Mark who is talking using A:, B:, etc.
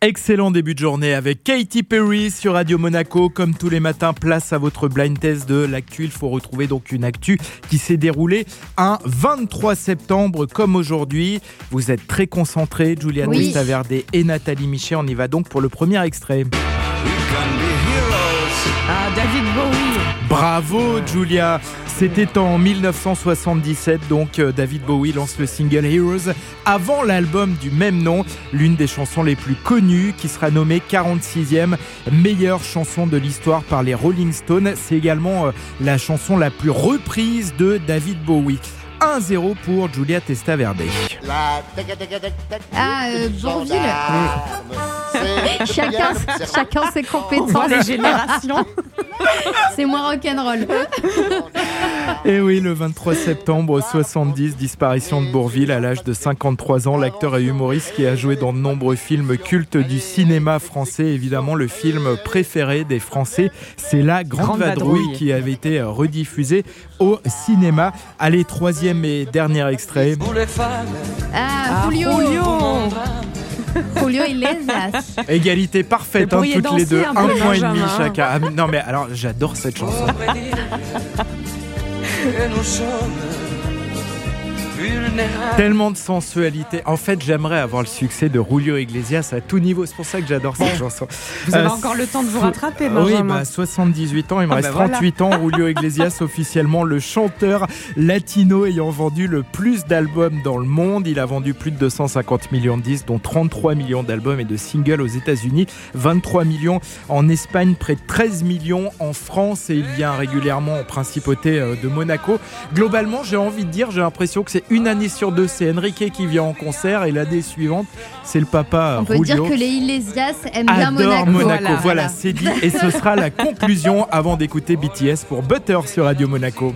A: Excellent début de journée avec Katy Perry sur Radio Monaco. Comme tous les matins, place à votre blind test de l'actu. Il faut retrouver donc une actu qui s'est déroulée un 23 septembre comme aujourd'hui. Vous êtes très concentrés, Julia
B: Oui.
A: Testaverde et Nathalie Michet. On y va donc pour le premier extrait.
B: Ah, David.
A: Bravo Julia C'était en 1977, donc euh, David Bowie lance le single Heroes avant l'album du même nom, l'une des chansons les plus connues qui sera nommée 46e meilleure chanson de l'histoire par les Rolling Stones. C'est également euh, la chanson la plus reprise de David Bowie. 1-0 pour Julia Testaverde.
C: Ah, euh, Bourville. Chacun, chacun ses compétences.
B: les générations.
C: C'est moins rock'n'roll.
A: Et oui, le 23 septembre 70, disparition de Bourville à l'âge de 53 ans. L'acteur et humoriste qui a joué dans de nombreux films cultes du cinéma français. Évidemment, le film préféré des Français, c'est La Grande,
B: Grande
A: Vadrouille,
B: Vadrouille.
A: qui avait été rediffusée au cinéma. Allez, troisième et dernier extrait.
C: Ah, Julio.
B: Julio.
C: Iglesias.
A: Égalité parfaite, hein, toutes les deux.
B: un
A: point et demi
B: Benjamin.
A: chacun. Ah, non, mais alors, j'adore cette chanson. Tellement de sensualité. En fait, j'aimerais avoir le succès de Julio Iglesias à tout niveau. C'est pour ça que j'adore cette chanson.
B: Vous avez
A: Euh,
B: encore le temps de vous rattraper,
A: Oui,
B: Benjamin.
A: bah, 78 ans, il me
B: Ah,
A: reste
B: bah, voilà.
A: 38 ans. Julio Iglesias, officiellement le chanteur latino ayant vendu le plus d'albums dans le monde. Il a vendu plus de 250 millions de disques, dont 33 millions d'albums et de singles aux États-Unis, 23 millions en Espagne, près de 13 millions en France et il vient régulièrement en principauté euh, de Monaco. Globalement, j'ai envie de dire, j'ai l'impression que c'est une année sur deux, c'est Enrique qui vient en concert et l'année suivante, c'est le papa
C: On peut
A: Julio
C: dire que les Iglesias aiment bien
A: adore
C: Monaco.
A: Monaco. Voilà,
B: Voilà, voilà.
A: c'est dit. Et ce sera la conclusion avant d'écouter BTS pour Butter sur Radio Monaco.